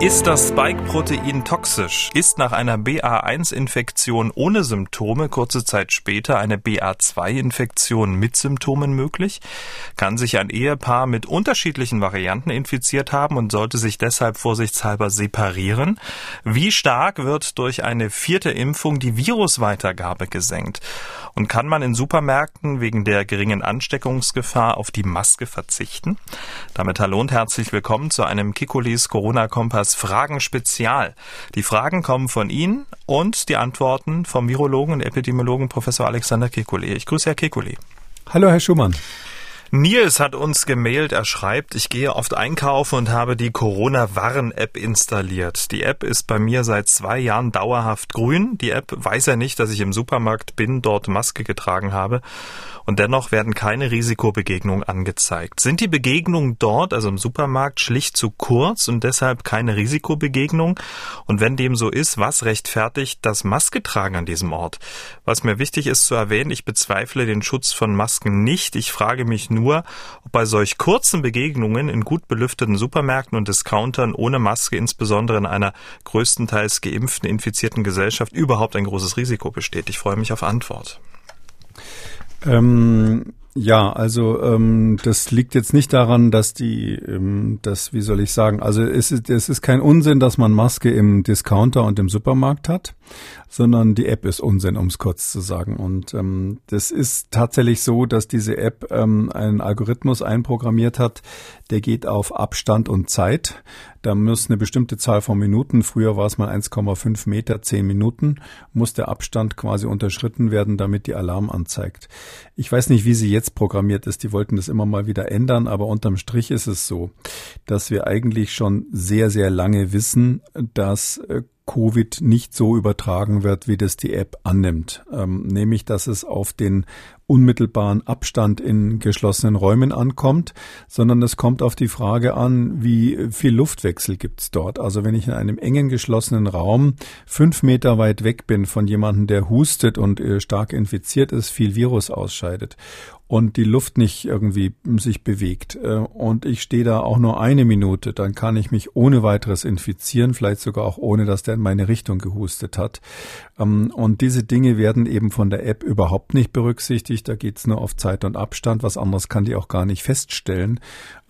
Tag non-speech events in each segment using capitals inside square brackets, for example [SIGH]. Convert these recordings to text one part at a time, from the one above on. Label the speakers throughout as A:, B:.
A: Ist das Spike-Protein toxisch? Ist nach einer BA1-Infektion ohne Symptome kurze Zeit später eine BA2-Infektion mit Symptomen möglich? Kann sich ein Ehepaar mit unterschiedlichen Varianten infiziert haben und sollte sich deshalb vorsichtshalber separieren? Wie stark wird durch eine vierte Impfung die Virusweitergabe gesenkt? Und kann man in Supermärkten wegen der geringen Ansteckungsgefahr auf die Maske verzichten? Damit hallo und herzlich willkommen zu einem Kikulis Corona-Kompass das Fragen Spezial. Die Fragen kommen von Ihnen und die Antworten vom Virologen und Epidemiologen Professor Alexander Kekulé. Ich grüße Herr Kekulé.
B: Hallo, Herr Schumann.
A: Nils hat uns gemailt, er schreibt, ich gehe oft einkaufen und habe die Corona-Warn-App installiert. Die App ist bei mir seit zwei Jahren dauerhaft grün. Die App weiß ja nicht, dass ich im Supermarkt bin, dort Maske getragen habe. Und dennoch werden keine Risikobegegnungen angezeigt. Sind die Begegnungen dort, also im Supermarkt, schlicht zu kurz und deshalb keine Risikobegegnung? Und wenn dem so ist, was rechtfertigt das Masketragen an diesem Ort? Was mir wichtig ist zu erwähnen, ich bezweifle den Schutz von Masken nicht. Ich frage mich nur, ob bei solch kurzen Begegnungen in gut belüfteten Supermärkten und Discountern ohne Maske, insbesondere in einer größtenteils geimpften, infizierten Gesellschaft, überhaupt ein großes Risiko besteht. Ich freue mich auf Antwort.
B: Ähm, ja, also ähm, das liegt jetzt nicht daran, dass die, ähm, das, wie soll ich sagen, also es ist, es ist kein Unsinn, dass man Maske im Discounter und im Supermarkt hat, sondern die App ist Unsinn, um es kurz zu sagen. Und ähm, das ist tatsächlich so, dass diese App ähm, einen Algorithmus einprogrammiert hat, der geht auf Abstand und Zeit. Da muss eine bestimmte Zahl von Minuten, früher war es mal 1,5 Meter, 10 Minuten, muss der Abstand quasi unterschritten werden, damit die Alarm anzeigt. Ich weiß nicht, wie sie jetzt programmiert ist. Die wollten das immer mal wieder ändern, aber unterm Strich ist es so, dass wir eigentlich schon sehr, sehr lange wissen, dass äh, Covid nicht so übertragen wird, wie das die App annimmt. Ähm, nämlich, dass es auf den unmittelbaren Abstand in geschlossenen Räumen ankommt, sondern es kommt auf die Frage an, wie viel Luftwechsel gibt's dort. Also wenn ich in einem engen geschlossenen Raum fünf Meter weit weg bin von jemandem, der hustet und äh, stark infiziert ist, viel Virus ausscheidet und die Luft nicht irgendwie sich bewegt äh, und ich stehe da auch nur eine Minute, dann kann ich mich ohne weiteres infizieren, vielleicht sogar auch ohne, dass der in meine Richtung gehustet hat. Ähm, und diese Dinge werden eben von der App überhaupt nicht berücksichtigt. Da geht es nur auf Zeit und Abstand. Was anderes kann die auch gar nicht feststellen.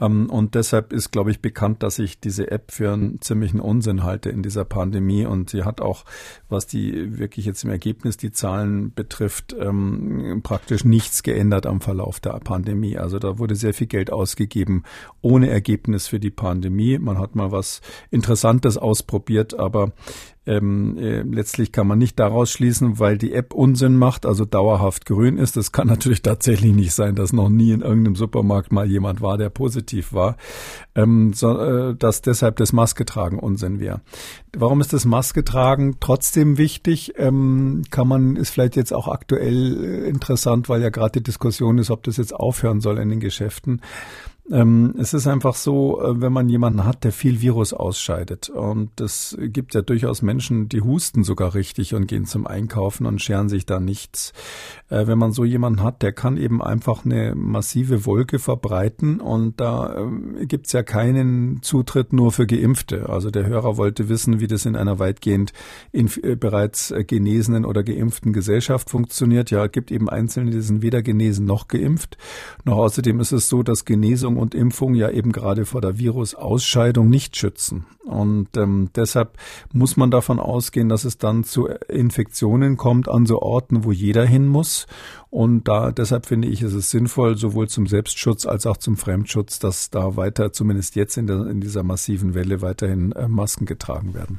B: Ähm, und deshalb ist, glaube ich, bekannt, dass ich diese App für einen ziemlichen Unsinn halte in dieser Pandemie. Und sie hat auch, was die wirklich jetzt im Ergebnis die Zahlen betrifft, ähm, praktisch nichts geändert am Verlauf der Pandemie. Also da wurde sehr viel Geld ausgegeben ohne Ergebnis für die Pandemie. Man hat mal was Interessantes ausprobiert, aber ähm, äh, letztlich kann man nicht daraus schließen, weil die App Unsinn macht, also dauerhaft grün ist. Es kann [LAUGHS] natürlich tatsächlich nicht sein, dass noch nie in irgendeinem Supermarkt mal jemand war, der positiv war, ähm, so, äh, dass deshalb das Masketragen Unsinn wäre. Warum ist das Masketragen trotzdem wichtig? Ähm, kann man, ist vielleicht jetzt auch aktuell äh, interessant, weil ja gerade die Diskussion ist, ob das jetzt aufhören soll in den Geschäften. Ähm, es ist einfach so, äh, wenn man jemanden hat, der viel Virus ausscheidet. Und es gibt ja durchaus Menschen, die husten sogar richtig und gehen zum Einkaufen und scheren sich da nichts. Äh, wenn man so jemanden hat, der kann eben einfach eine massive Wolke verbreiten und da äh, gibt's ja keinen Zutritt nur für Geimpfte. Also der Hörer wollte wissen, wie das in einer weitgehend in, äh, bereits äh, genesenen oder geimpften Gesellschaft funktioniert. Ja, es gibt eben Einzelne, die sind weder genesen noch geimpft. Noch außerdem ist es so, dass Genesung und Impfung ja eben gerade vor der Virusausscheidung nicht schützen. Und ähm, deshalb muss man davon ausgehen, dass es dann zu Infektionen kommt an so Orten, wo jeder hin muss. Und da deshalb finde ich, ist es sinnvoll, sowohl zum Selbstschutz als auch zum Fremdschutz, dass da weiter, zumindest jetzt in, der, in dieser massiven Welle, weiterhin äh, Masken getragen werden.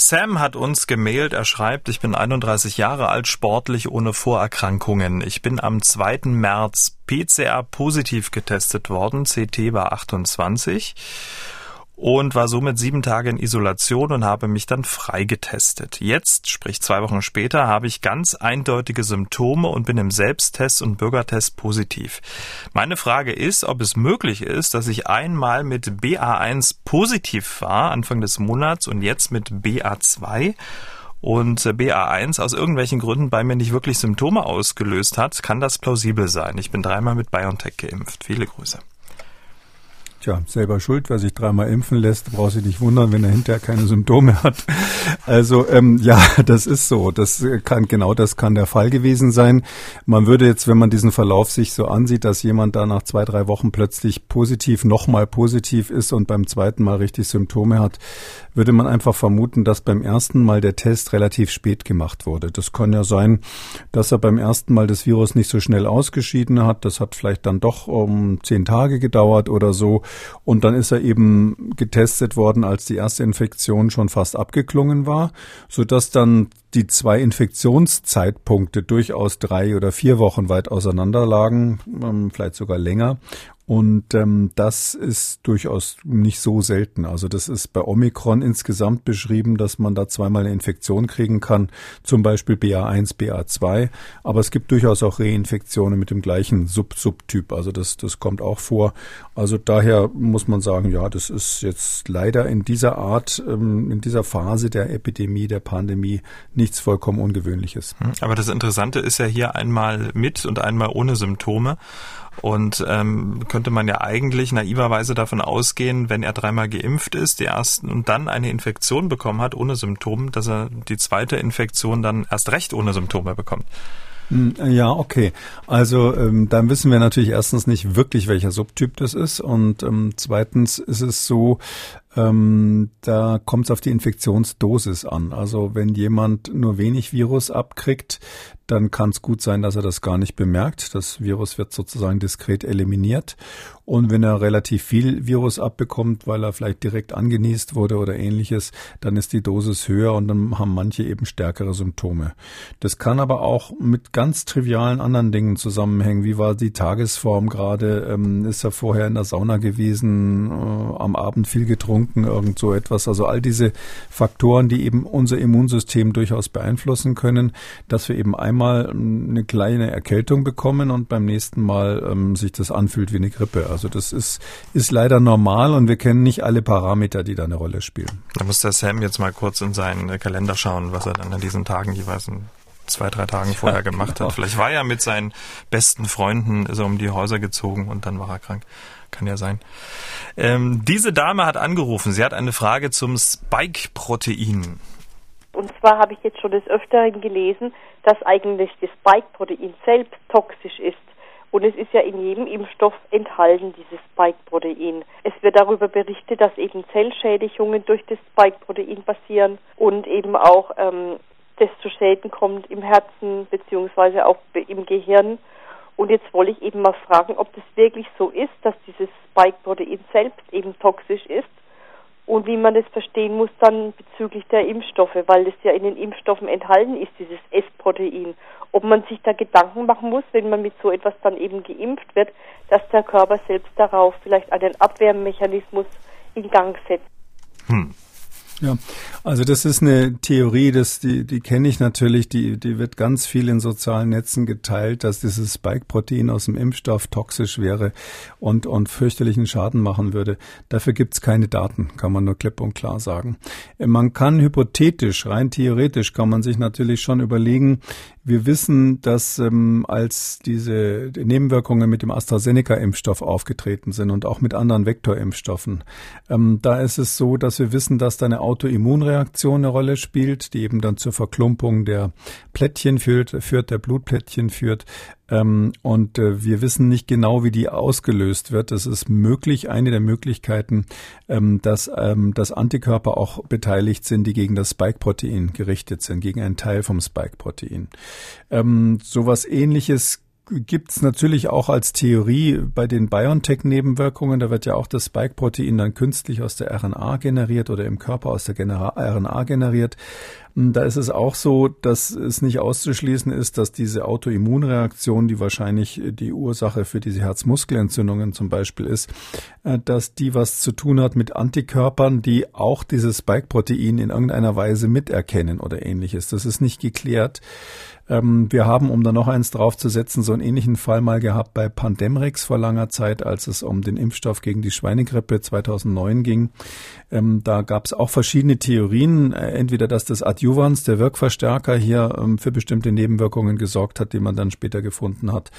A: Sam hat uns gemailt, er schreibt, ich bin 31 Jahre alt, sportlich ohne Vorerkrankungen. Ich bin am 2. März PCR positiv getestet worden, CT war 28 und war somit sieben Tage in Isolation und habe mich dann freigetestet. Jetzt, sprich zwei Wochen später, habe ich ganz eindeutige Symptome und bin im Selbsttest und Bürgertest positiv. Meine Frage ist, ob es möglich ist, dass ich einmal mit BA1 positiv war, Anfang des Monats, und jetzt mit BA2 und BA1 aus irgendwelchen Gründen bei mir nicht wirklich Symptome ausgelöst hat, kann das plausibel sein. Ich bin dreimal mit BioNTech geimpft. Viele Grüße.
B: Tja, selber schuld, wer sich dreimal impfen lässt, braucht sich nicht wundern, wenn er hinterher keine Symptome hat. Also ähm, ja, [LAUGHS] das ist so. Das kann genau das kann der Fall gewesen sein. Man würde jetzt, wenn man diesen Verlauf sich so ansieht, dass jemand da nach zwei, drei Wochen plötzlich positiv, nochmal positiv ist und beim zweiten Mal richtig Symptome hat, würde man einfach vermuten, dass beim ersten Mal der Test relativ spät gemacht wurde. Das kann ja sein, dass er beim ersten Mal das Virus nicht so schnell ausgeschieden hat. Das hat vielleicht dann doch um zehn Tage gedauert oder so. Und dann ist er eben getestet worden, als die erste Infektion schon fast abgeklungen war, sodass dann die zwei Infektionszeitpunkte durchaus drei oder vier Wochen weit auseinander lagen, ähm, vielleicht sogar länger. Und ähm, das ist durchaus nicht so selten. Also das ist bei Omikron insgesamt beschrieben, dass man da zweimal eine Infektion kriegen kann, zum Beispiel BA1, BA2. Aber es gibt durchaus auch Reinfektionen mit dem gleichen Sub-Subtyp. Also das, das kommt auch vor. Also daher muss man sagen, ja, das ist jetzt leider in dieser Art, ähm, in dieser Phase der Epidemie, der Pandemie nichts vollkommen Ungewöhnliches.
A: Hm, aber das Interessante ist ja hier einmal mit und einmal ohne Symptome. Und ähm, könnte man ja eigentlich naiverweise davon ausgehen, wenn er dreimal geimpft ist, die ersten und dann eine Infektion bekommen hat ohne Symptome, dass er die zweite Infektion dann erst recht ohne Symptome bekommt.
B: Hm, ja, okay. Also ähm, dann wissen wir natürlich erstens nicht wirklich, welcher Subtyp das ist. Und ähm, zweitens ist es so, ähm, da kommt es auf die Infektionsdosis an. Also wenn jemand nur wenig Virus abkriegt, dann kann es gut sein, dass er das gar nicht bemerkt. Das Virus wird sozusagen diskret eliminiert. Und wenn er relativ viel Virus abbekommt, weil er vielleicht direkt angenießt wurde oder ähnliches, dann ist die Dosis höher und dann haben manche eben stärkere Symptome. Das kann aber auch mit ganz trivialen anderen Dingen zusammenhängen. Wie war die Tagesform gerade? Ähm, ist er vorher in der Sauna gewesen, äh, am Abend viel getrunken, irgend so etwas? Also all diese Faktoren, die eben unser Immunsystem durchaus beeinflussen können, dass wir eben einmal eine kleine Erkältung bekommen und beim nächsten Mal ähm, sich das anfühlt wie eine Grippe. Also das ist, ist leider normal und wir kennen nicht alle Parameter, die da eine Rolle spielen.
A: Da muss der Sam jetzt mal kurz in seinen Kalender schauen, was er dann an diesen Tagen jeweils zwei, drei Tagen [LAUGHS] vorher ja, gemacht genau. hat. Vielleicht war er mit seinen besten Freunden, ist er um die Häuser gezogen und dann war er krank. Kann ja sein. Ähm, diese Dame hat angerufen. Sie hat eine Frage zum Spike-Protein.
C: Und zwar habe ich jetzt schon des Öfteren gelesen, dass eigentlich das Spike-Protein selbst toxisch ist. Und es ist ja in jedem Impfstoff enthalten, dieses Spike-Protein. Es wird darüber berichtet, dass eben Zellschädigungen durch das Spike-Protein passieren und eben auch ähm, das zu Schäden kommt im Herzen beziehungsweise auch im Gehirn. Und jetzt wollte ich eben mal fragen, ob das wirklich so ist, dass dieses Spike-Protein selbst eben toxisch ist und wie man das verstehen muss dann bezüglich der Impfstoffe, weil das ja in den Impfstoffen enthalten ist, dieses S-Protein. Ob man sich da Gedanken machen muss, wenn man mit so etwas dann eben geimpft wird, dass der Körper selbst darauf vielleicht einen Abwehrmechanismus in Gang setzt. Hm.
B: Ja, also das ist eine Theorie, das, die, die kenne ich natürlich, die, die wird ganz viel in sozialen Netzen geteilt, dass dieses Spike-Protein aus dem Impfstoff toxisch wäre und, und fürchterlichen Schaden machen würde. Dafür gibt's keine Daten, kann man nur klipp und klar sagen. Man kann hypothetisch, rein theoretisch, kann man sich natürlich schon überlegen, wir wissen, dass ähm, als diese Nebenwirkungen mit dem AstraZeneca-Impfstoff aufgetreten sind und auch mit anderen Vektorimpfstoffen, ähm, da ist es so, dass wir wissen, dass da eine Autoimmunreaktion eine Rolle spielt, die eben dann zur Verklumpung der Plättchen führt, führt der Blutplättchen führt. Ähm, und äh, wir wissen nicht genau, wie die ausgelöst wird. Es ist möglich, eine der Möglichkeiten, ähm, dass, ähm, dass Antikörper auch beteiligt sind, die gegen das Spike-Protein gerichtet sind, gegen einen Teil vom Spike-Protein. Ähm, sowas ähnliches gibt's natürlich auch als Theorie bei den BioNTech-Nebenwirkungen. Da wird ja auch das Spike-Protein dann künstlich aus der RNA generiert oder im Körper aus der RNA generiert. Da ist es auch so, dass es nicht auszuschließen ist, dass diese Autoimmunreaktion, die wahrscheinlich die Ursache für diese Herzmuskelentzündungen zum Beispiel ist, äh, dass die was zu tun hat mit Antikörpern, die auch dieses Spike-Protein in irgendeiner Weise miterkennen oder ähnliches. Das ist nicht geklärt. Ähm, wir haben, um da noch eins draufzusetzen, so einen ähnlichen Fall mal gehabt bei Pandemrix vor langer Zeit, als es um den Impfstoff gegen die Schweinegrippe 2009 ging. Ähm, da gab es auch verschiedene Theorien. Äh, entweder, dass das Adjuvant Adjuvans, der Wirkverstärker hier ähm, für bestimmte Nebenwirkungen gesorgt hat, die man dann später gefunden hat.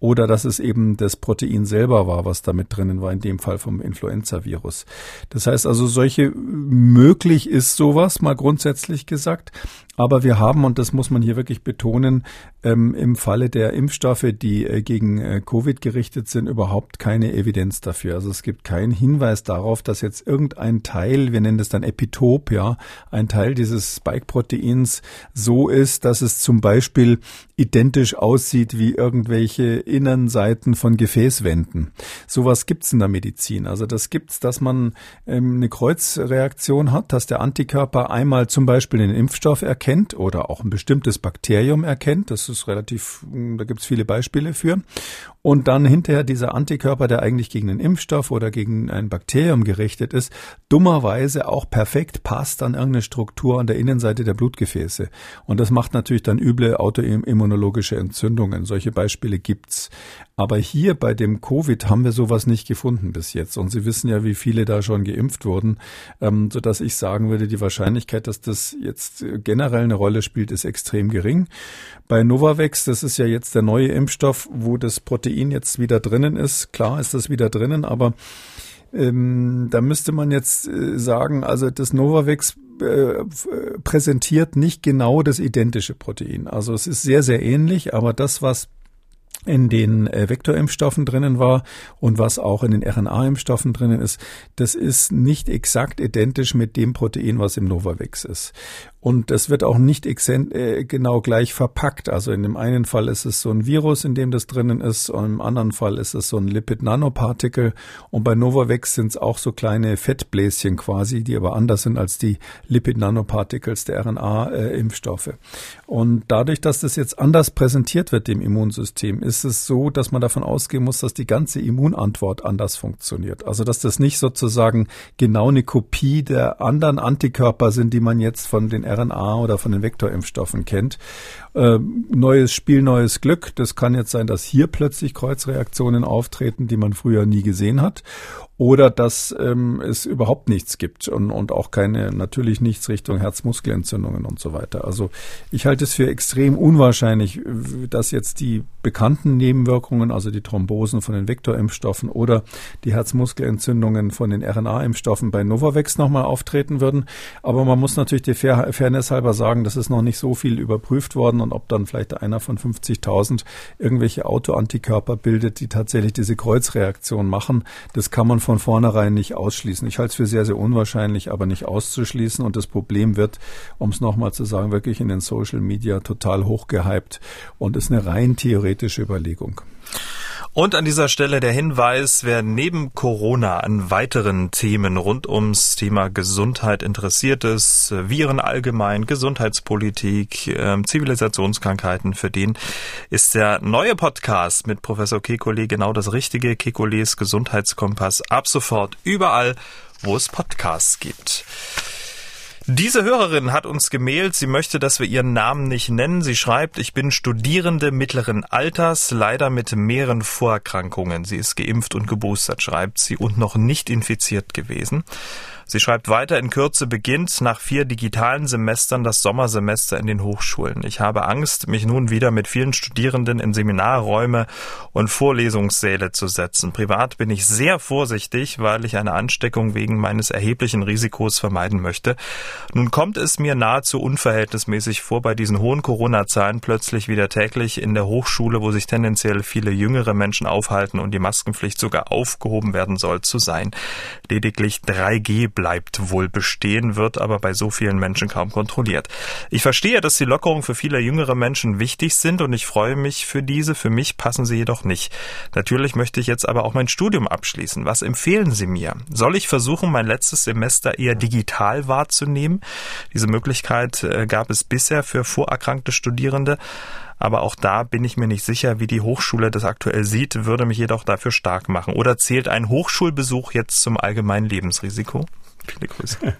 B: Oder dass es eben das Protein selber war, was da mit drinnen war, in dem Fall vom Influenza-Virus. Das heißt also, solche möglich ist sowas, mal grundsätzlich gesagt. Aber wir haben, und das muss man hier wirklich betonen, ähm, im Falle der Impfstoffe, die äh, gegen äh, Covid gerichtet sind, überhaupt keine Evidenz dafür. Also es gibt keinen Hinweis darauf, dass jetzt irgendein Teil, wir nennen das dann Epitop, ja, ein Teil dieses Spike-Proteins so ist, dass es zum Beispiel identisch aussieht wie irgendwelche Innenseiten von Gefäßwänden. Sowas gibt's in der Medizin. Also das gibt's, dass man ähm, eine Kreuzreaktion hat, dass der Antikörper einmal zum Beispiel den Impfstoff erkennt oder auch ein bestimmtes Bakterium erkennt. Das ist relativ, da gibt's viele Beispiele für. Und dann hinterher dieser Antikörper, der eigentlich gegen einen Impfstoff oder gegen ein Bakterium gerichtet ist, dummerweise auch perfekt passt an irgendeine Struktur an der Innenseite der Blutgefäße. Und das macht natürlich dann üble autoimmunologische Entzündungen. Solche Beispiele gibt's. Aber hier bei dem Covid haben wir sowas nicht gefunden bis jetzt. Und Sie wissen ja, wie viele da schon geimpft wurden, ähm, sodass ich sagen würde, die Wahrscheinlichkeit, dass das jetzt generell eine Rolle spielt, ist extrem gering. Bei Novavax, das ist ja jetzt der neue Impfstoff, wo das Protein jetzt wieder drinnen ist. Klar ist das wieder drinnen, aber ähm, da müsste man jetzt äh, sagen, also das Novavax äh, präsentiert nicht genau das identische Protein. Also es ist sehr, sehr ähnlich, aber das, was in den äh, Vektorimpfstoffen drinnen war und was auch in den RNA-Impfstoffen drinnen ist, das ist nicht exakt identisch mit dem Protein, was im Novavax ist. Und das wird auch nicht äh, genau gleich verpackt. Also in dem einen Fall ist es so ein Virus, in dem das drinnen ist, und im anderen Fall ist es so ein Lipid-Nanopartikel. Und bei Novavax sind es auch so kleine Fettbläschen quasi, die aber anders sind als die Lipid-Nanoparticles der RNA-Impfstoffe. Und dadurch, dass das jetzt anders präsentiert wird dem Immunsystem, ist es so, dass man davon ausgehen muss, dass die ganze Immunantwort anders funktioniert. Also dass das nicht sozusagen genau eine Kopie der anderen Antikörper sind, die man jetzt von den RNA oder von den Vektorimpfstoffen kennt. Äh, neues Spiel, neues Glück. Das kann jetzt sein, dass hier plötzlich Kreuzreaktionen auftreten, die man früher nie gesehen hat oder dass ähm, es überhaupt nichts gibt und, und auch keine, natürlich nichts Richtung Herzmuskelentzündungen und so weiter. Also ich halte es für extrem unwahrscheinlich, dass jetzt die bekannten Nebenwirkungen, also die Thrombosen von den Vektorimpfstoffen oder die Herzmuskelentzündungen von den RNA-Impfstoffen bei Novavax nochmal auftreten würden. Aber man muss natürlich der Fairness halber sagen, das ist noch nicht so viel überprüft worden und ob dann vielleicht einer von 50.000 irgendwelche Autoantikörper bildet, die tatsächlich diese Kreuzreaktion machen, das kann man von vornherein nicht ausschließen. Ich halte es für sehr, sehr unwahrscheinlich, aber nicht auszuschließen. Und das Problem wird, um es nochmal zu sagen, wirklich in den Social Media total hochgehypt und ist eine rein theoretische Überlegung.
A: Und an dieser Stelle der Hinweis, wer neben Corona an weiteren Themen rund ums Thema Gesundheit interessiert ist, Viren allgemein, Gesundheitspolitik, äh, Zivilisationskrankheiten, für den ist der neue Podcast mit Professor Kekulé genau das Richtige. Kekulés Gesundheitskompass ab sofort überall, wo es Podcasts gibt. Diese Hörerin hat uns gemailt, sie möchte, dass wir ihren Namen nicht nennen. Sie schreibt, ich bin Studierende mittleren Alters, leider mit mehreren Vorerkrankungen. Sie ist geimpft und geboostert, schreibt sie, und noch nicht infiziert gewesen. Sie schreibt weiter, in Kürze beginnt nach vier digitalen Semestern das Sommersemester in den Hochschulen. Ich habe Angst, mich nun wieder mit vielen Studierenden in Seminarräume und Vorlesungssäle zu setzen. Privat bin ich sehr vorsichtig, weil ich eine Ansteckung wegen meines erheblichen Risikos vermeiden möchte. Nun kommt es mir nahezu unverhältnismäßig vor, bei diesen hohen Corona-Zahlen plötzlich wieder täglich in der Hochschule, wo sich tendenziell viele jüngere Menschen aufhalten und die Maskenpflicht sogar aufgehoben werden soll, zu sein. Lediglich 3G bleibt wohl bestehen, wird aber bei so vielen Menschen kaum kontrolliert. Ich verstehe, dass die Lockerungen für viele jüngere Menschen wichtig sind und ich freue mich für diese. Für mich passen sie jedoch nicht. Natürlich möchte ich jetzt aber auch mein Studium abschließen. Was empfehlen Sie mir? Soll ich versuchen, mein letztes Semester eher digital wahrzunehmen? Diese Möglichkeit äh, gab es bisher für vorerkrankte Studierende. Aber auch da bin ich mir nicht sicher, wie die Hochschule das aktuell sieht, würde mich jedoch dafür stark machen. Oder zählt ein Hochschulbesuch jetzt zum allgemeinen Lebensrisiko? Viele Grüße. [LAUGHS]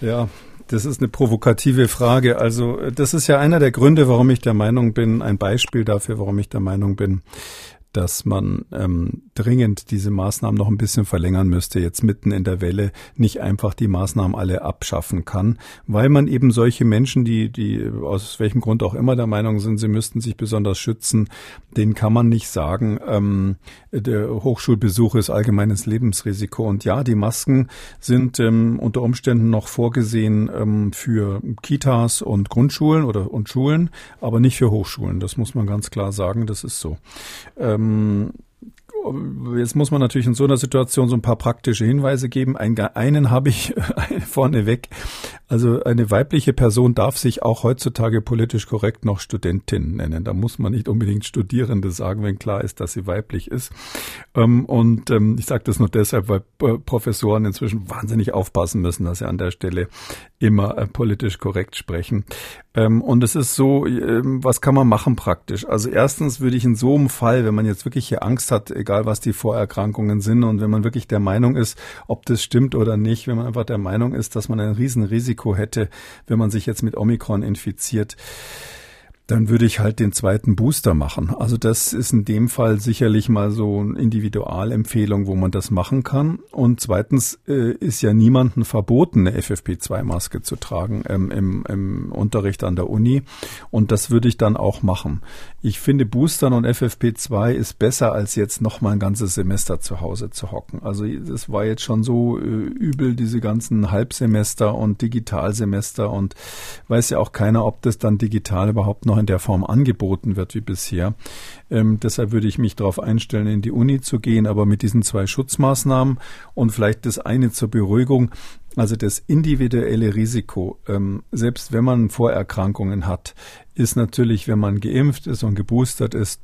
B: Ja, das ist eine provokative Frage. Also das ist ja einer der Gründe, warum ich der Meinung bin, ein Beispiel dafür, warum ich der Meinung bin, dass man ähm, dringend diese Maßnahmen noch ein bisschen verlängern müsste, jetzt mitten in der Welle nicht einfach die Maßnahmen alle abschaffen kann, weil man eben solche Menschen, die, die aus welchem Grund auch immer der Meinung sind, sie müssten sich besonders schützen, denen kann man nicht sagen, ähm, der Hochschulbesuch ist allgemeines Lebensrisiko. Und ja, die Masken sind ähm, unter Umständen noch vorgesehen ähm, für Kitas und Grundschulen oder und Schulen, aber nicht für Hochschulen. Das muss man ganz klar sagen. Das ist so. Ähm, Jetzt muss man natürlich in so einer Situation so ein paar praktische Hinweise geben. Einen, habe ich [LAUGHS] vorneweg. Also eine weibliche Person darf sich auch heutzutage politisch korrekt noch Studentin nennen. Da muss man nicht unbedingt Studierende sagen, wenn klar ist, dass sie weiblich ist. Ähm, und ähm, ich sage das nur deshalb, weil Professoren inzwischen wahnsinnig aufpassen müssen, dass sie an der Stelle immer äh, politisch korrekt sprechen. Ähm, und es ist so, was kann man machen praktisch? Also erstens würde ich in so einem Fall, wenn man jetzt wirklich hier Angst hat, egal was die Vorerkrankungen sind und wenn man wirklich der Meinung ist, ob das stimmt oder nicht, wenn man einfach der Meinung ist, dass man ein Riesenrisiko hätte, wenn man sich jetzt mit Omikron infiziert, dann würde ich halt den zweiten Booster machen. Also das ist in dem Fall sicherlich mal so eine Individualempfehlung, wo man das machen kann. Und zweitens äh, ist ja niemandem verboten, eine FFP2-Maske zu tragen ähm, im, im Unterricht an der Uni. Und das würde ich dann auch machen. Ich finde Boostern und FFP2 ist besser, als jetzt noch mal ein ganzes Semester zu Hause zu hocken. Also das war jetzt schon so äh, übel, diese ganzen Halbsemester und Digitalsemester und weiß ja auch keiner, ob das dann digital überhaupt noch noch in der Form angeboten wird wie bisher. Ähm, deshalb würde ich mich darauf einstellen, in die Uni zu gehen, aber mit diesen zwei Schutzmaßnahmen und vielleicht das eine zur Beruhigung. Also das individuelle Risiko, ähm, selbst wenn man Vorerkrankungen hat, ist natürlich, wenn man geimpft ist und geboostert ist,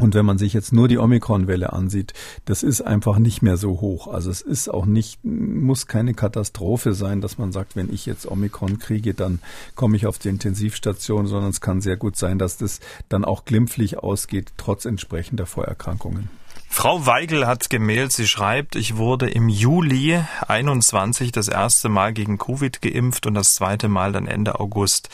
B: und wenn man sich jetzt nur die Omikron-Welle ansieht, das ist einfach nicht mehr so hoch. Also es ist auch nicht, muss keine Katastrophe sein, dass man sagt, wenn ich jetzt Omikron kriege, dann komme ich auf die Intensivstation, sondern es kann sehr gut sein, dass das dann auch glimpflich ausgeht, trotz entsprechender Vorerkrankungen.
A: Frau Weigel hat gemeldet, sie schreibt, ich wurde im Juli 21 das erste Mal gegen Covid geimpft und das zweite Mal dann Ende August.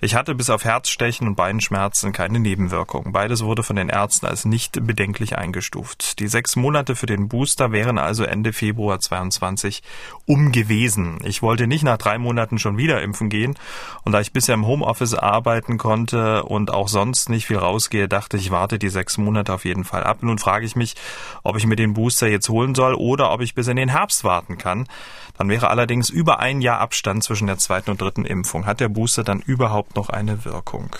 A: Ich hatte bis auf Herzstechen und Beinschmerzen keine Nebenwirkungen. Beides wurde von den Ärzten als nicht bedenklich eingestuft. Die sechs Monate für den Booster wären also Ende Februar 22 um gewesen. Ich wollte nicht nach drei Monaten schon wieder impfen gehen und da ich bisher im Homeoffice arbeiten konnte und auch sonst nicht viel rausgehe, dachte ich, warte die sechs Monate auf jeden Fall ab. Nun frage ich mich, ob ich mir den Booster jetzt holen soll oder ob ich bis in den Herbst warten kann. Dann wäre allerdings über ein Jahr Abstand zwischen der zweiten und dritten Impfung. Hat der Booster dann überhaupt noch eine Wirkung?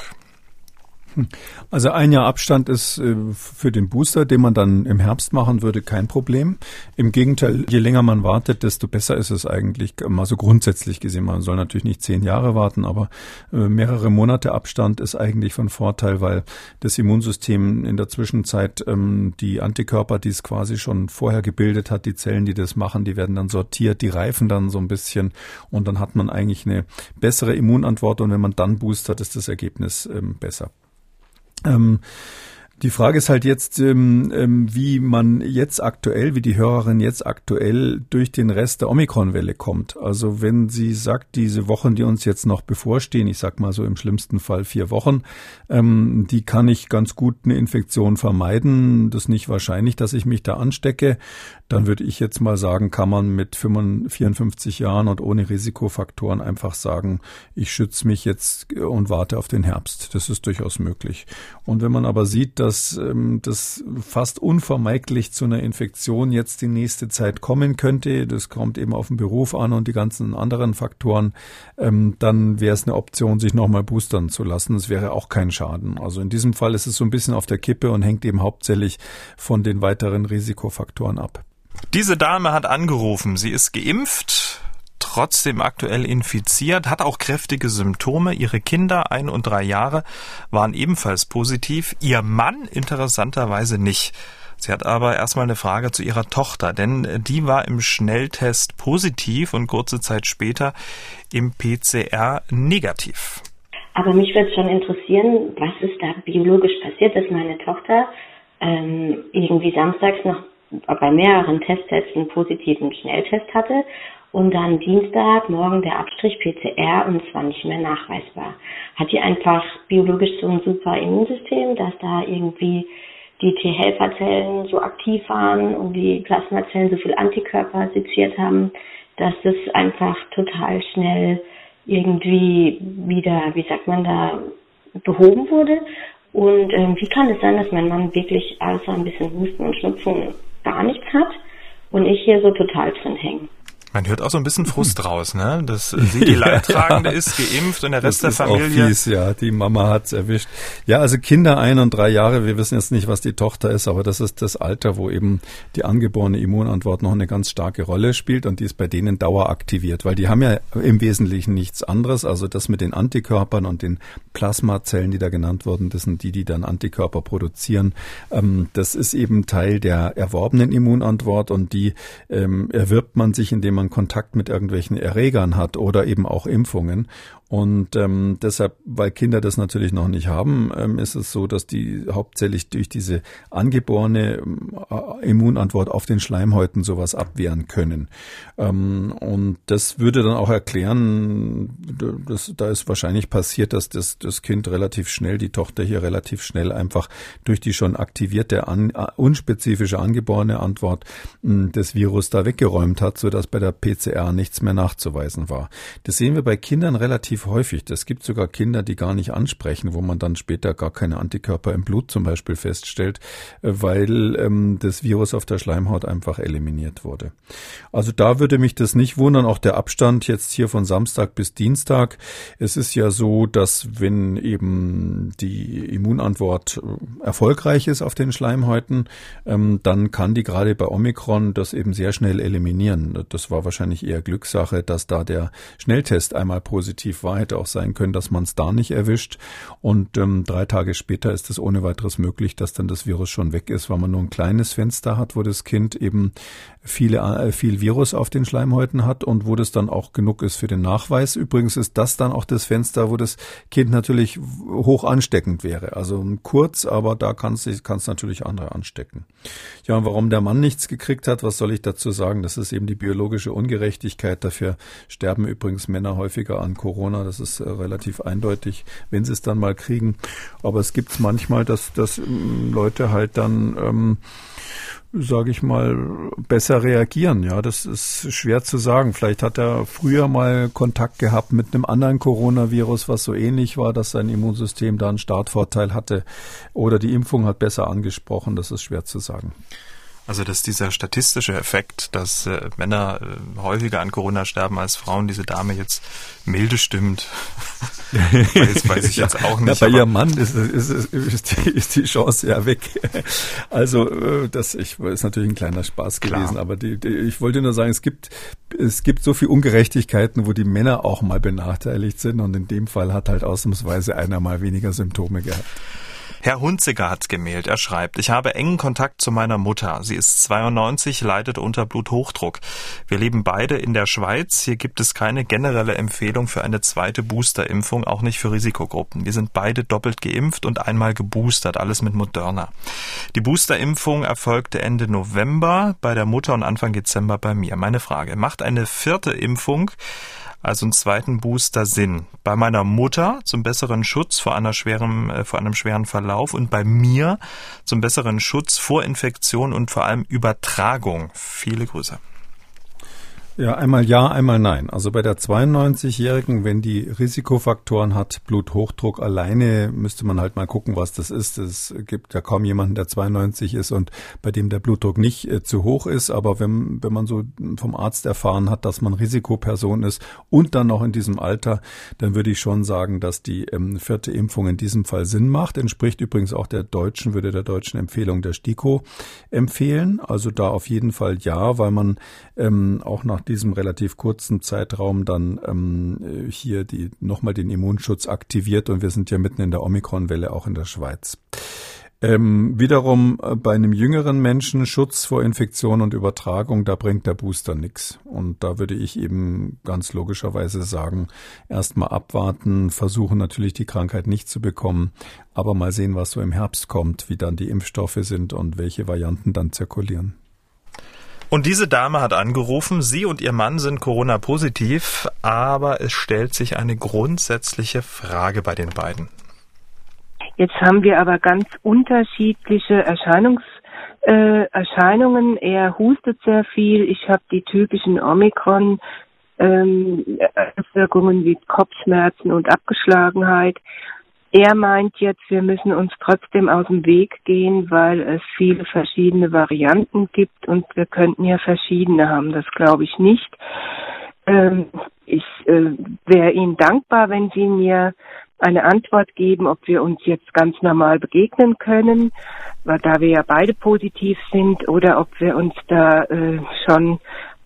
B: Also ein Jahr Abstand ist äh, für den Booster, den man dann im Herbst machen würde, kein Problem. Im Gegenteil, je länger man wartet, desto besser ist es eigentlich, mal so grundsätzlich gesehen. Man soll natürlich nicht zehn Jahre warten, aber äh, mehrere Monate Abstand ist eigentlich von Vorteil, weil das Immunsystem in der Zwischenzeit ähm, die Antikörper, die es quasi schon vorher gebildet hat, die Zellen, die das machen, die werden dann sortiert, die reifen dann so ein bisschen und dann hat man eigentlich eine bessere Immunantwort und wenn man dann boostert, ist das Ergebnis ähm, besser. Ähm, die Frage ist halt jetzt, ähm, ähm, wie man jetzt aktuell, wie die Hörerin jetzt aktuell durch den Rest der Omikron-Welle kommt. Also wenn sie sagt, diese Wochen, die uns jetzt noch bevorstehen, ich sag mal so im schlimmsten Fall vier Wochen, ähm, die kann ich ganz gut eine Infektion vermeiden. Das ist nicht wahrscheinlich, dass ich mich da anstecke. Dann würde ich jetzt mal sagen, kann man mit 54 Jahren und ohne Risikofaktoren einfach sagen, ich schütze mich jetzt und warte auf den Herbst. Das ist durchaus möglich. Und wenn man aber sieht, dass ähm, das fast unvermeidlich zu einer Infektion jetzt die nächste Zeit kommen könnte. Das kommt eben auf den Beruf an und die ganzen anderen Faktoren. Ähm, dann wäre es eine Option, sich nochmal boostern zu lassen. Das wäre auch kein Schaden. Also in diesem Fall ist es so ein bisschen auf der Kippe und hängt eben hauptsächlich von den weiteren Risikofaktoren ab.
A: Diese Dame hat angerufen. Sie ist geimpft trotzdem aktuell infiziert, hat auch kräftige Symptome. Ihre Kinder, ein und drei Jahre, waren ebenfalls positiv. Ihr Mann interessanterweise nicht. Sie hat aber erstmal eine Frage zu ihrer Tochter, denn die war im Schnelltest positiv und kurze Zeit später im PCR negativ.
D: Aber mich würde schon interessieren, was ist da biologisch passiert, dass meine Tochter ähm, irgendwie samstags noch bei mehreren Testtests einen positiven Schnelltest hatte und dann Dienstag morgen der Abstrich PCR und zwar nicht mehr nachweisbar. Hat die einfach biologisch so ein super Immunsystem, dass da irgendwie die T-Helferzellen so aktiv waren und die Plasmazellen so viel Antikörper seziert haben, dass das einfach total schnell irgendwie wieder, wie sagt man da, behoben wurde. Und ähm, wie kann es sein, dass mein Mann wirklich außer ein bisschen Husten und Schnupfen gar nichts hat und ich hier so total drin hänge?
A: Man hört auch so ein bisschen Frust [LAUGHS] raus, ne? Dass sie die [LAUGHS] Leidtragende ja, ist, geimpft und der Rest der Familie.
B: Auch fies, ja, die Mama hat's erwischt. Ja, also Kinder ein und drei Jahre, wir wissen jetzt nicht, was die Tochter ist, aber das ist das Alter, wo eben die angeborene Immunantwort noch eine ganz starke Rolle spielt und die ist bei denen daueraktiviert, weil die haben ja im Wesentlichen nichts anderes. Also das mit den Antikörpern und den Plasmazellen, die da genannt wurden, das sind die, die dann Antikörper produzieren. Ähm, das ist eben Teil der erworbenen Immunantwort und die ähm, erwirbt man sich, indem man man Kontakt mit irgendwelchen Erregern hat oder eben auch Impfungen. Und ähm, deshalb, weil Kinder das natürlich noch nicht haben, ähm, ist es so, dass die hauptsächlich durch diese angeborene äh, Immunantwort auf den Schleimhäuten sowas abwehren können. Ähm, und das würde dann auch erklären, dass, da ist wahrscheinlich passiert, dass das, das Kind relativ schnell, die Tochter hier relativ schnell einfach durch die schon aktivierte, an, uh, unspezifische angeborene Antwort mh, des Virus da weggeräumt hat, sodass bei der PCR nichts mehr nachzuweisen war. Das sehen wir bei Kindern relativ häufig. Es gibt sogar Kinder, die gar nicht ansprechen, wo man dann später gar keine Antikörper im Blut zum Beispiel feststellt, äh, weil ähm, das Virus auf der Schleimhaut einfach eliminiert wurde. Also da würde mich das nicht wundern, auch der Abstand jetzt hier von Samstag bis Dienstag. Es ist ja so, dass wenn eben die Immunantwort äh, erfolgreich ist auf den Schleimhäuten, ähm, dann kann die gerade bei Omikron das eben sehr schnell eliminieren. Das war wahrscheinlich eher Glückssache, dass da der Schnelltest einmal positiv war, hätte auch sein können, dass man es da nicht erwischt. Und ähm, drei Tage später ist es ohne weiteres möglich, dass dann das Virus schon weg ist, weil man nur ein kleines Fenster hat, wo das Kind eben viele, äh, viel Virus auf den Schleimhäuten hat und wo das dann auch genug ist für den Nachweis. Übrigens ist das dann auch das Fenster, wo das Kind natürlich hoch ansteckend wäre. Also kurz, aber da kann es natürlich andere anstecken. Ja, und warum der Mann nichts gekriegt hat, was soll ich dazu sagen? Das ist eben die biologische Ungerechtigkeit. Dafür sterben übrigens Männer häufiger an Corona. Das ist äh, relativ eindeutig, wenn sie es dann mal kriegen. Aber es gibt es manchmal, dass, dass ähm, Leute halt dann ähm, sage ich mal, besser reagieren. Ja, das ist schwer zu sagen. Vielleicht hat er früher mal Kontakt gehabt mit einem anderen Coronavirus, was so ähnlich war, dass sein Immunsystem da einen Startvorteil hatte. Oder die Impfung hat besser angesprochen. Das ist schwer zu sagen.
A: Also dass dieser statistische Effekt, dass äh, Männer äh, häufiger an Corona sterben als Frauen, diese Dame jetzt milde stimmt, [LAUGHS]
B: weiß, weiß ich jetzt auch nicht. Ja, bei ihrem Mann ist, ist, ist, die, ist die Chance ja weg. [LAUGHS] Also äh, das ich, ist natürlich ein kleiner Spaß Klar. gewesen, aber die, die, ich wollte nur sagen, es gibt es gibt so viel Ungerechtigkeiten, wo die Männer auch mal benachteiligt sind und in dem Fall hat halt ausnahmsweise einer mal weniger Symptome gehabt.
A: Herr Hunziger hat gemailt. Er schreibt, ich habe engen Kontakt zu meiner Mutter. Sie ist 92, leidet unter Bluthochdruck. Wir leben beide in der Schweiz. Hier gibt es keine generelle Empfehlung für eine zweite Boosterimpfung, auch nicht für Risikogruppen. Wir sind beide doppelt geimpft und einmal geboostert, alles mit Moderna. Die Boosterimpfung erfolgte Ende November bei der Mutter und Anfang Dezember bei mir. Meine Frage, macht eine vierte Impfung also einen zweiten Booster Sinn. Bei meiner Mutter zum besseren Schutz vor einer schweren, äh, vor einem schweren Verlauf und bei mir zum besseren Schutz vor Infektion und vor allem Übertragung. Viele Grüße.
B: Ja, einmal ja, einmal nein. Also bei der 92-Jährigen, wenn die Risikofaktoren hat, Bluthochdruck alleine, müsste man halt mal gucken, was das ist. Es gibt ja kaum jemanden, der 92 ist und bei dem der Blutdruck nicht äh, zu hoch ist. Aber wenn, wenn man so vom Arzt erfahren hat, dass man Risikoperson ist und dann noch in diesem Alter, dann würde ich schon sagen, dass die ähm, vierte Impfung in diesem Fall Sinn macht. Entspricht übrigens auch der deutschen, würde der deutschen Empfehlung der STIKO empfehlen. Also da auf jeden Fall ja, weil man ähm, auch nach diesem relativ kurzen Zeitraum dann ähm, hier die nochmal den Immunschutz aktiviert und wir sind ja mitten in der Omikron-Welle auch in der Schweiz. Ähm, wiederum äh, bei einem jüngeren Menschen Schutz vor Infektion und Übertragung, da bringt der Booster nichts. Und da würde ich eben ganz logischerweise sagen, erstmal abwarten, versuchen natürlich die Krankheit nicht zu bekommen, aber mal sehen, was so im Herbst kommt, wie dann die Impfstoffe sind und welche Varianten dann zirkulieren.
A: Und diese Dame hat angerufen, sie und ihr Mann sind Corona-positiv, aber es stellt sich eine grundsätzliche Frage bei den beiden.
E: Jetzt haben wir aber ganz unterschiedliche Erscheinungs äh, Erscheinungen. Er hustet sehr viel. Ich habe die typischen Omikron ähm, Auswirkungen wie Kopfschmerzen und Abgeschlagenheit. Er meint jetzt, wir müssen uns trotzdem aus dem Weg gehen, weil es viele verschiedene Varianten gibt und wir könnten ja verschiedene haben. Das glaube ich nicht. Ähm, ich äh, wäre Ihnen dankbar, wenn Sie mir eine Antwort geben, ob wir uns jetzt ganz normal begegnen können, weil da wir ja beide positiv sind, oder ob wir uns da äh, schon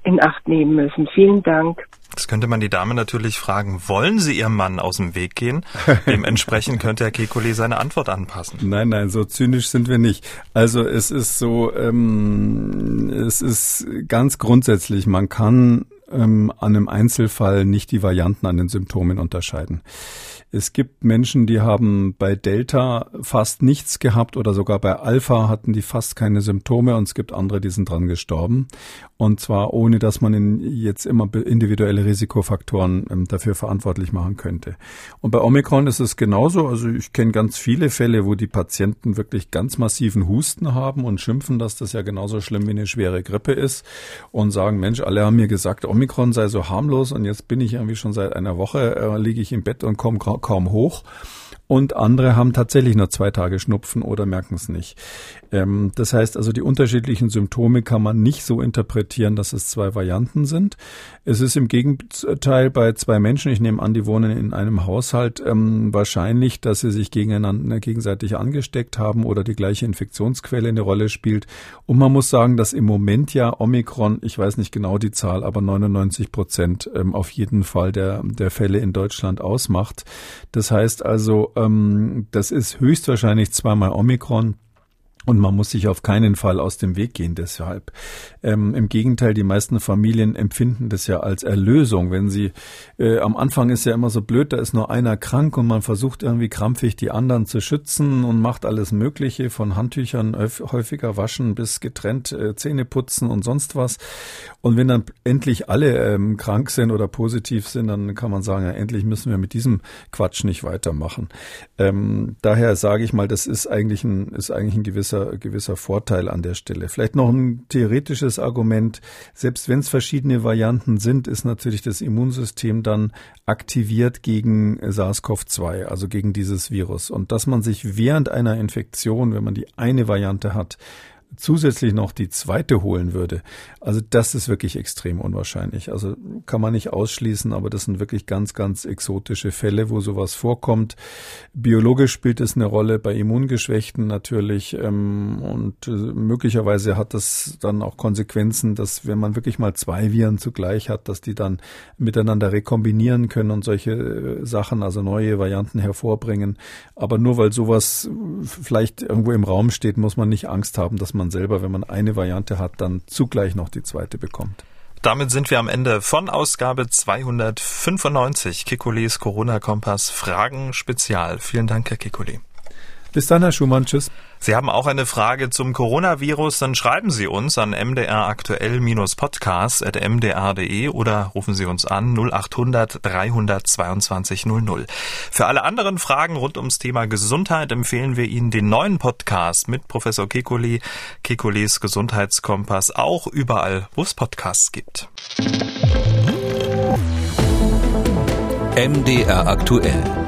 E: in Acht nehmen müssen. Vielen Dank.
A: Jetzt könnte man die Dame natürlich fragen, wollen Sie Ihrem Mann aus dem Weg gehen? [LAUGHS] Dementsprechend könnte Herr Kekulé seine Antwort anpassen.
B: Nein, nein, so zynisch sind wir nicht. Also es ist so, ähm, es ist ganz grundsätzlich, man kann ähm, an einem Einzelfall nicht die Varianten an den Symptomen unterscheiden. Es gibt Menschen, die haben bei Delta fast nichts gehabt oder sogar bei Alpha hatten die fast keine Symptome und es gibt andere, die sind dran gestorben. Und zwar ohne, dass man in jetzt immer individuelle Risikofaktoren ähm, dafür verantwortlich machen könnte. Und bei Omikron ist es genauso. Also ich kenne ganz viele Fälle, wo die Patienten wirklich ganz massiven Husten haben und schimpfen, dass das ja genauso schlimm wie eine schwere Grippe ist und sagen, Mensch, alle haben mir gesagt, Omikron sei so harmlos und jetzt bin ich irgendwie schon seit einer Woche, äh, liege ich im Bett und komme kaum hoch und andere haben tatsächlich nur zwei Tage Schnupfen oder merken es nicht. Ähm, das heißt also, die unterschiedlichen Symptome kann man nicht so interpretieren, dass es zwei Varianten sind. Es ist im Gegenteil bei zwei Menschen, ich nehme an, die wohnen in einem Haushalt, ähm, wahrscheinlich, dass sie sich gegeneinander gegenseitig angesteckt haben oder die gleiche Infektionsquelle eine Rolle spielt. Und man muss sagen, dass im Moment ja Omikron, ich weiß nicht genau die Zahl, aber 99 Prozent ähm, auf jeden Fall der, der Fälle in Deutschland ausmacht. Das heißt also, ähm, das ist höchstwahrscheinlich zweimal Omikron. Und man muss sich auf keinen Fall aus dem Weg gehen deshalb. Ähm, Im Gegenteil, die meisten Familien empfinden das ja als Erlösung. Wenn sie, äh, am Anfang ist ja immer so blöd, da ist nur einer krank und man versucht irgendwie krampfig die anderen zu schützen und macht alles Mögliche von Handtüchern häufiger waschen bis getrennt äh, Zähne putzen und sonst was. Und wenn dann endlich alle ähm, krank sind oder positiv sind, dann kann man sagen, ja, endlich müssen wir mit diesem Quatsch nicht weitermachen. Ähm, daher sage ich mal, das ist eigentlich ein, ist eigentlich ein gewisser gewisser, gewisser Vorteil an der Stelle. Vielleicht noch ein theoretisches Argument. Selbst wenn es verschiedene Varianten sind, ist natürlich das Immunsystem dann aktiviert gegen SARS-CoV-2, also gegen dieses Virus. Und dass man sich während einer Infektion, wenn man die eine Variante hat, zusätzlich noch die zweite holen würde, also das ist wirklich extrem unwahrscheinlich. Also kann man nicht ausschließen, aber das sind wirklich ganz, ganz exotische Fälle, wo sowas vorkommt. Biologisch spielt es eine Rolle bei Immungeschwächten natürlich ähm, und äh, möglicherweise hat das dann auch Konsequenzen, dass wenn man wirklich mal zwei Viren zugleich hat, dass die dann miteinander rekombinieren können und solche äh, Sachen, also neue Varianten hervorbringen. Aber nur weil sowas vielleicht irgendwo im Raum steht, muss man nicht Angst haben, dass man man selber, wenn man eine Variante hat, dann zugleich noch die zweite bekommt.
A: Damit sind wir am Ende von Ausgabe 295 Kikulis Corona-Kompass Fragen Spezial. Vielen Dank, Herr Kikuli.
B: Bis dann, Herr Schumann. Tschüss.
A: Sie haben auch eine Frage zum Coronavirus, dann schreiben Sie uns an mdraktuell-podcast.mdr.de oder rufen Sie uns an 0800 322 00. Für alle anderen Fragen rund ums Thema Gesundheit empfehlen wir Ihnen den neuen Podcast mit Professor Kekuli, Kekulis Gesundheitskompass, auch überall, wo es Podcasts gibt.
F: MDR aktuell.